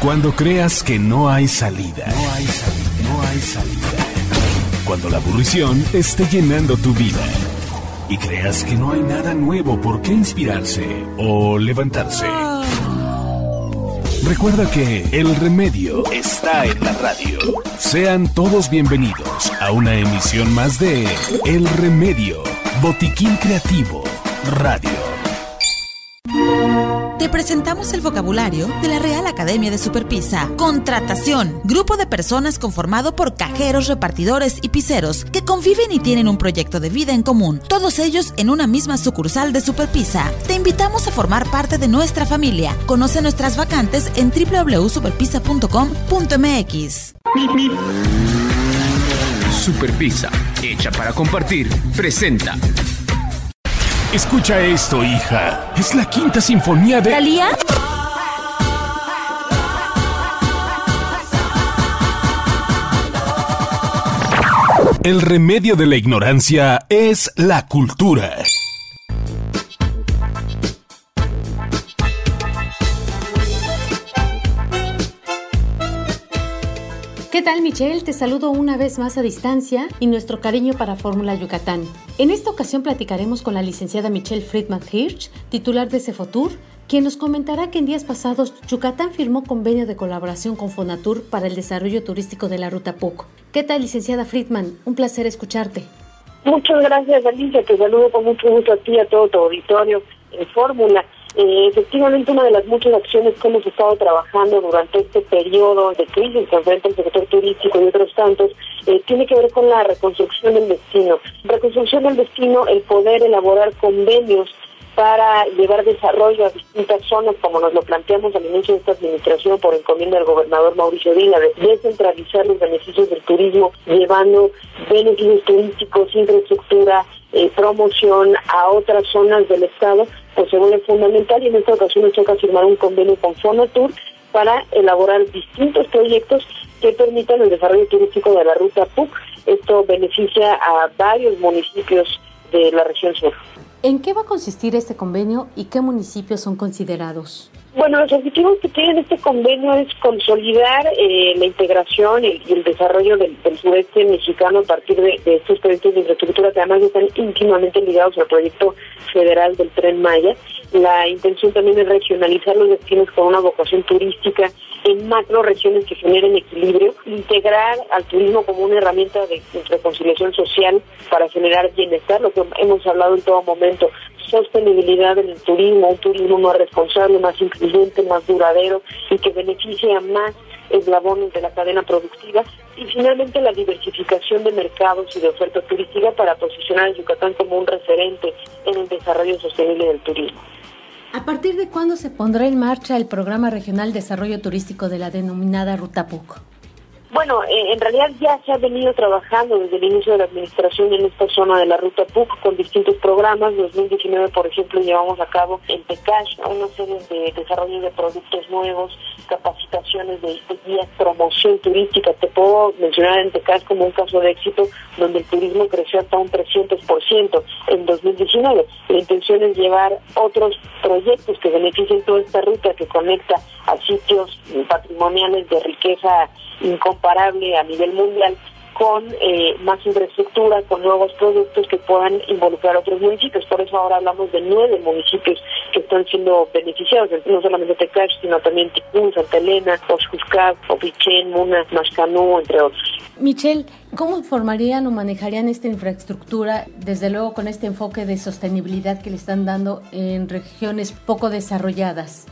Cuando creas que no hay salida. No hay salida. Cuando la aburrición esté llenando tu vida. Y creas que no hay nada nuevo por qué inspirarse o levantarse. Recuerda que el remedio está en la radio. Sean todos bienvenidos a una emisión más de El Remedio, Botiquín Creativo, Radio. Te presentamos el vocabulario de la Real Academia de Superpisa. Contratación. Grupo de personas conformado por cajeros, repartidores y piseros que conviven y tienen un proyecto de vida en común. Todos ellos en una misma sucursal de Superpisa. Te invitamos a formar parte de nuestra familia. Conoce nuestras vacantes en www.superpisa.com.mx. Superpisa, hecha para compartir, presenta. Escucha esto, hija. Es la quinta sinfonía de... ¿Talía? El remedio de la ignorancia es la cultura. Tal Michelle? Te saludo una vez más a distancia y nuestro cariño para Fórmula Yucatán. En esta ocasión platicaremos con la licenciada Michelle Friedman Hirsch, titular de Cefotur, quien nos comentará que en días pasados Yucatán firmó convenio de colaboración con Fonatur para el desarrollo turístico de la Ruta PUC. ¿Qué tal licenciada Friedman? Un placer escucharte. Muchas gracias Alicia, te saludo con mucho gusto a ti y a todo tu auditorio en Fórmula. Eh, efectivamente, una de las muchas acciones que hemos estado trabajando durante este periodo de crisis que enfrenta el sector turístico y otros tantos eh, tiene que ver con la reconstrucción del destino. Reconstrucción del destino, el poder elaborar convenios para llevar desarrollo a distintas zonas, como nos lo planteamos al inicio de esta administración por encomienda del gobernador Mauricio Vila, de descentralizar los beneficios del turismo, llevando beneficios turísticos, infraestructura, eh, promoción a otras zonas del Estado, pues se vuelve fundamental y en esta ocasión nos toca firmar un convenio con Fonatur para elaborar distintos proyectos que permitan el desarrollo turístico de la ruta PUC. Esto beneficia a varios municipios de la región sur. ¿En qué va a consistir este convenio y qué municipios son considerados? Bueno, los objetivos que tiene este convenio es consolidar eh, la integración y, el desarrollo del, sureste mexicano a partir de, estos proyectos de infraestructura que además están íntimamente ligados al proyecto federal del Tren Maya. La intención también es regionalizar los destinos con una vocación turística en macro regiones que generen equilibrio, integrar al turismo como una herramienta de reconciliación social para generar bienestar, lo que hemos hablado en todo momento, sostenibilidad en el turismo, un turismo más responsable, más incluyente, más duradero y que beneficie a más eslabones de la cadena productiva y finalmente la diversificación de mercados y de oferta turística para posicionar a Yucatán como un referente en el desarrollo sostenible del turismo. ¿A partir de cuándo se pondrá en marcha el Programa Regional Desarrollo Turístico de la denominada Ruta PUC? Bueno, eh, en realidad ya se ha venido trabajando desde el inicio de la administración en esta zona de la ruta PUC con distintos programas. 2019, por ejemplo, llevamos a cabo en Tecash una serie de desarrollos de productos nuevos, capacitaciones de, guías, promoción turística. Te puedo mencionar en Tecash como un caso de éxito donde el turismo creció hasta un 300% en 2019. La intención es llevar otros proyectos que beneficien toda esta ruta que conecta a sitios patrimoniales de riqueza incomparable a nivel mundial con eh, más infraestructura, con nuevos productos que puedan involucrar a otros municipios. Por eso ahora hablamos de nueve municipios que están siendo beneficiados, no solamente Tecash, sino también Ticún, Santa Elena, Oxcuscab, Opichén, Muna, Mascanú, entre otros. Michelle, ¿cómo formarían o manejarían esta infraestructura, desde luego con este enfoque de sostenibilidad que le están dando en regiones poco desarrolladas?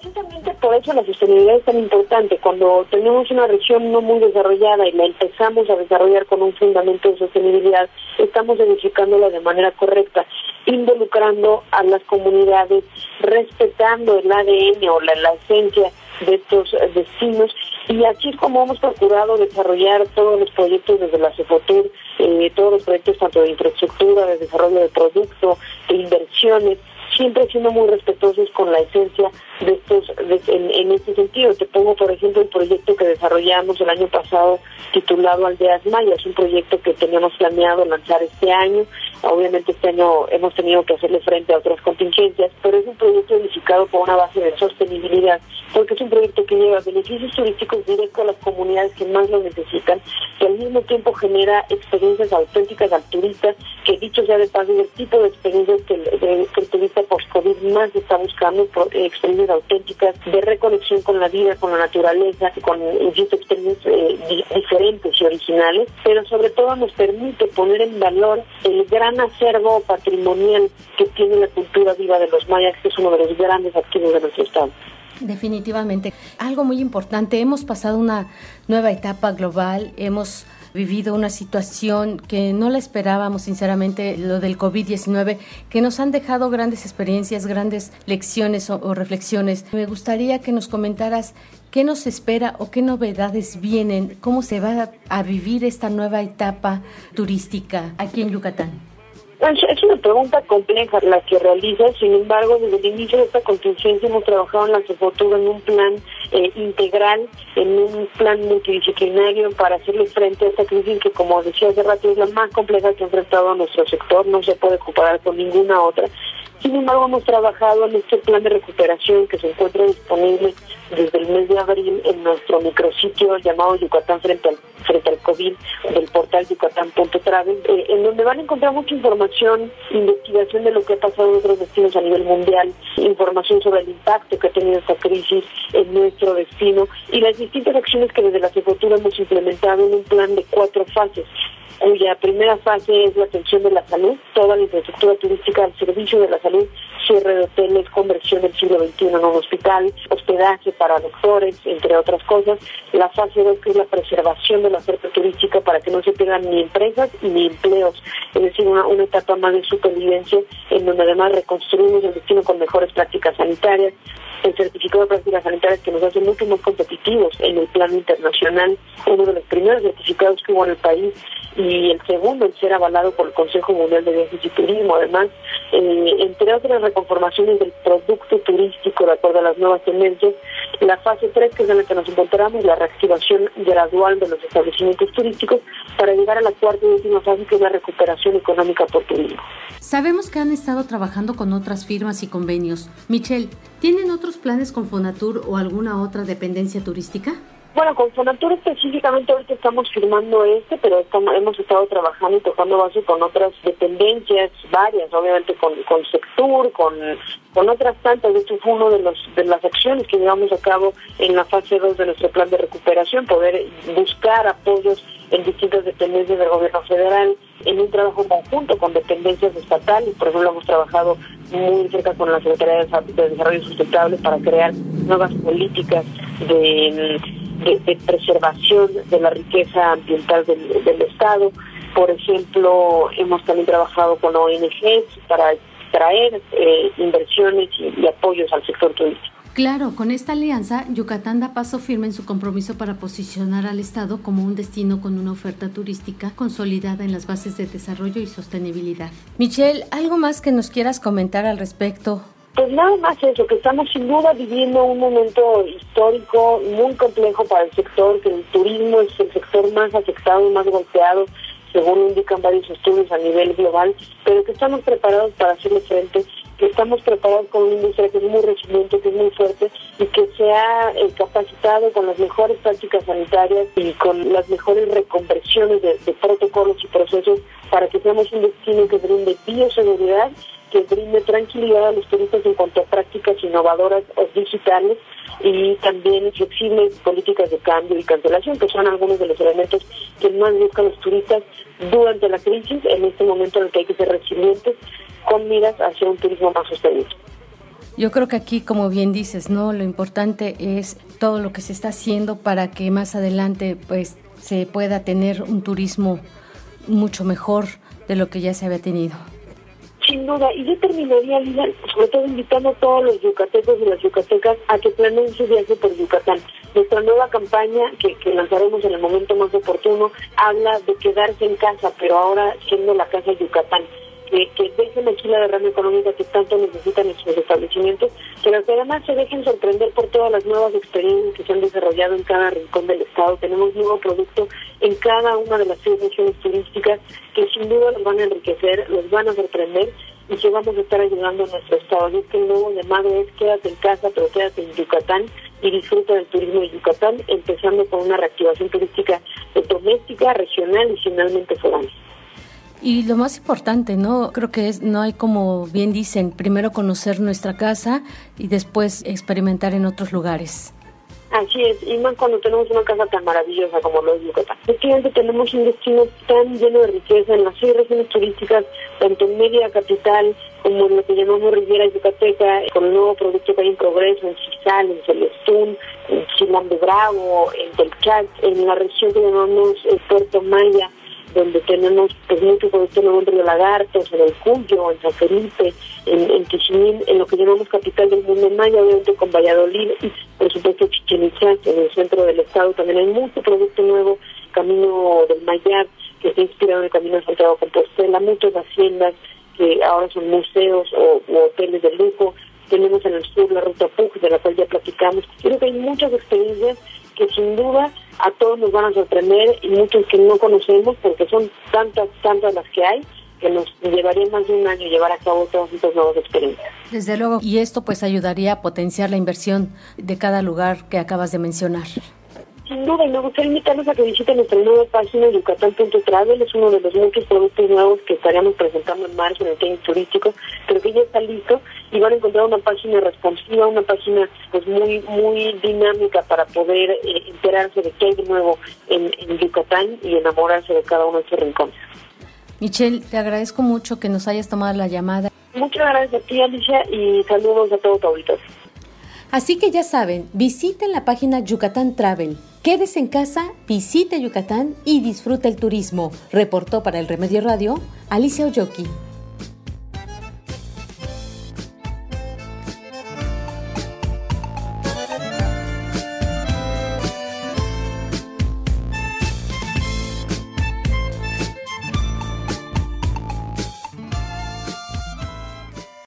Precisamente por eso la sostenibilidad es tan importante. Cuando tenemos una región no muy desarrollada y la empezamos a desarrollar con un fundamento de sostenibilidad, estamos edificándola de manera correcta, involucrando a las comunidades, respetando el ADN o la, esencia de estos destinos y así es como hemos procurado desarrollar todos los proyectos desde la CEFOTUR, eh, todos los proyectos tanto de infraestructura, de desarrollo de producto, de inversiones, siempre siendo muy respetuosos con la esencia de estos en, este sentido. Te pongo, por ejemplo, el proyecto que desarrollamos el año pasado titulado Aldeas Mayas, un proyecto que teníamos planeado lanzar este año. Obviamente este año hemos tenido que hacerle frente a otras contingencias, pero es un proyecto edificado por una base de sostenibilidad, porque es un proyecto que lleva beneficios turísticos directos a las comunidades que más lo necesitan, que al mismo tiempo genera experiencias auténticas al turista, que dicho sea de paso, es el tipo de experiencias que, el turista post-COVID más está buscando, por, eh, auténticas de reconexión con la vida, con la naturaleza, con experiencias eh, diferentes y originales, pero sobre todo nos permite poner en valor el gran acervo patrimonial que tiene la cultura viva de los mayas, que es uno de los grandes activos de nuestro estado. Definitivamente. Algo muy importante, hemos pasado una nueva etapa global, hemos vivido una situación que no la esperábamos, sinceramente, lo del COVID-19, que nos han dejado grandes experiencias, grandes lecciones o, reflexiones. Me gustaría que nos comentaras qué nos espera o qué novedades vienen, cómo se va a vivir esta nueva etapa turística aquí en Yucatán. Es una pregunta compleja la que realiza, sin embargo, desde el inicio de esta contingencia hemos trabajado en la Cefotura en un plan eh, integral, en un plan multidisciplinario para hacerle frente a esta crisis que, como decía hace rato, es la más compleja que ha enfrentado nuestro sector, no se puede comparar con ninguna otra. Sin embargo, hemos trabajado en este plan de recuperación que se encuentra disponible desde el mes de abril en nuestro micrositio llamado Yucatán frente al, frente al COVID del portal yucatán.travel, eh, en donde van a encontrar mucha información, investigación de lo que ha pasado en otros destinos a nivel mundial, información sobre el impacto que ha tenido esta crisis en nuestro destino y las distintas acciones que desde la Secretaría hemos implementado en un plan de cuatro fases cuya primera fase es la atención de la salud, toda la infraestructura turística al servicio de la salud, cierre de hoteles, conversión del siglo XXI en un hospital, hospedaje para doctores, entre otras cosas. La fase 2 que es la preservación de la oferta turística para que no se pierdan ni empresas ni empleos, es decir, una, una etapa más de supervivencia en donde además reconstruimos el destino con mejores prácticas sanitarias, el certificado de prácticas sanitarias que nos hace mucho más competitivos en el plano internacional, uno de los primeros certificados que hubo en el país y el segundo en ser avalado por el Consejo Mundial de Viajes y Turismo. Además, eh, entre otras reconformaciones del producto turístico de acuerdo a las nuevas tendencias, la fase 3, que es en la que nos encontramos, la reactivación gradual de los establecimientos turísticos para llegar a la cuarta y última fase, que es la recuperación económica por turismo. Sabemos que han estado trabajando con otras firmas y convenios. Michelle, ¿tienen otros planes con Fonatur o alguna otra dependencia turística? Bueno, con Fonatur específicamente ahorita estamos firmando este, pero estamos, hemos estado trabajando y tocando base con otras dependencias, varias, obviamente con, con Sectur, con, con otras tantas. Hecho, fue una de, los, de las acciones que llevamos a cabo en la fase 2 de nuestro plan de recuperación, poder buscar apoyos en distintas dependencias del gobierno federal, en un trabajo conjunto con dependencias estatales. Por ejemplo, hemos trabajado muy cerca con la Secretaría de Desarrollo Sustentable para crear nuevas políticas de de, preservación de la riqueza ambiental del, Estado. Por ejemplo, hemos también trabajado con ONGs para traer eh, inversiones y, apoyos al sector turístico. Claro, con esta alianza, Yucatán da paso firme en su compromiso para posicionar al Estado como un destino con una oferta turística consolidada en las bases de desarrollo y sostenibilidad. Michelle, ¿algo más que nos quieras comentar al respecto? Pues nada más eso, que estamos sin duda viviendo un momento histórico muy complejo para el sector, que el turismo es el sector más afectado más golpeado, según indican varios estudios a nivel global, pero que estamos preparados para hacerle frente, que estamos preparados con una industria que es muy resiliente, que es muy fuerte y que se ha eh, capacitado con las mejores prácticas sanitarias y con las mejores reconversiones de, de protocolos y procesos para que seamos un destino que brinde bioseguridad que brinde tranquilidad a los turistas en cuanto a prácticas innovadoras o digitales y también flexibles políticas de cambio y cancelación, que son algunos de los elementos que más buscan los turistas durante la crisis, en este momento en el que hay que ser resilientes, con miras hacia un turismo más sostenible. Yo creo que aquí, como bien dices, no, lo importante es todo lo que se está haciendo para que más adelante, pues, se pueda tener un turismo mucho mejor de lo que ya se había tenido. Sin duda, y yo terminaría, Lina, sobre todo invitando a todos los yucatecos y las yucatecas a que planeen su viaje por Yucatán. Nuestra nueva campaña, que, que lanzaremos en el momento más oportuno, habla de quedarse en casa, pero ahora siendo la casa Yucatán que, que dejen aquí la derrama económica que tanto necesitan nuestros establecimientos, pero que además se dejen sorprender por todas las nuevas experiencias que se han desarrollado en cada rincón del Estado. Tenemos nuevo producto en cada una de las seis regiones turísticas que sin duda los van a enriquecer, los van a sorprender y que vamos a estar ayudando a nuestro Estado. Es que el nuevo llamado es quédate en casa, pero quédate en Yucatán y disfruta del turismo de Yucatán, empezando con una reactivación turística doméstica, regional y finalmente foránea. Y lo más importante, ¿no? Creo que es, no hay como bien dicen, primero conocer nuestra casa y después experimentar en otros lugares. Así es, y más cuando tenemos una casa tan maravillosa como lo es Yucatán. Efectivamente tenemos un destino tan lleno de riqueza en las seis regiones turísticas, tanto en media capital como en lo que llamamos Riviera Yucateca, con el nuevo producto que hay en progreso en Cisal, en Celestún, en Chilán de Bravo, en Telchac, en la región que llamamos Puerto Maya, donde tenemos pues mucho producto nuevo en Río Lagartos, en el Cuyo, en San Felipe, en, en en lo que llamamos capital del mundo maya, obviamente con Valladolid y por supuesto Chichen Itza, en el centro del estado también hay mucho producto nuevo, Camino del Mayar, que está inspirado en el Camino de Santiago Compostela, muchas haciendas que ahora son museos o, hoteles de lujo, tenemos en el sur la Ruta Pug, de la cual ya platicamos. Creo que hay muchas experiencias que sin duda a todos nos van a sorprender y muchos que no conocemos porque son tantas, tantas las que hay que nos llevaría más de un año llevar a cabo todas estas nuevas experiencias. Desde luego, y esto pues ayudaría a potenciar la inversión de cada lugar que acabas de mencionar. Sin duda, y me gustaría invitarlos a que visiten nuestra nueva página yucatán.travel. Es uno de los muchos productos nuevos que estaríamos presentando en marzo en el tema turístico, pero que ya está listo y van a encontrar una página responsiva, una página pues muy muy dinámica para poder eh, enterarse de qué hay de nuevo en, en Yucatán y enamorarse de cada uno de sus rincones. Michelle, te agradezco mucho que nos hayas tomado la llamada. Muchas gracias a ti, Alicia, y saludos a todos tu auditorio. Así que ya saben, visiten la página Yucatán Travel. Quédese en casa, visite Yucatán y disfruta el turismo. Reportó para el Remedio Radio Alicia Oyoki.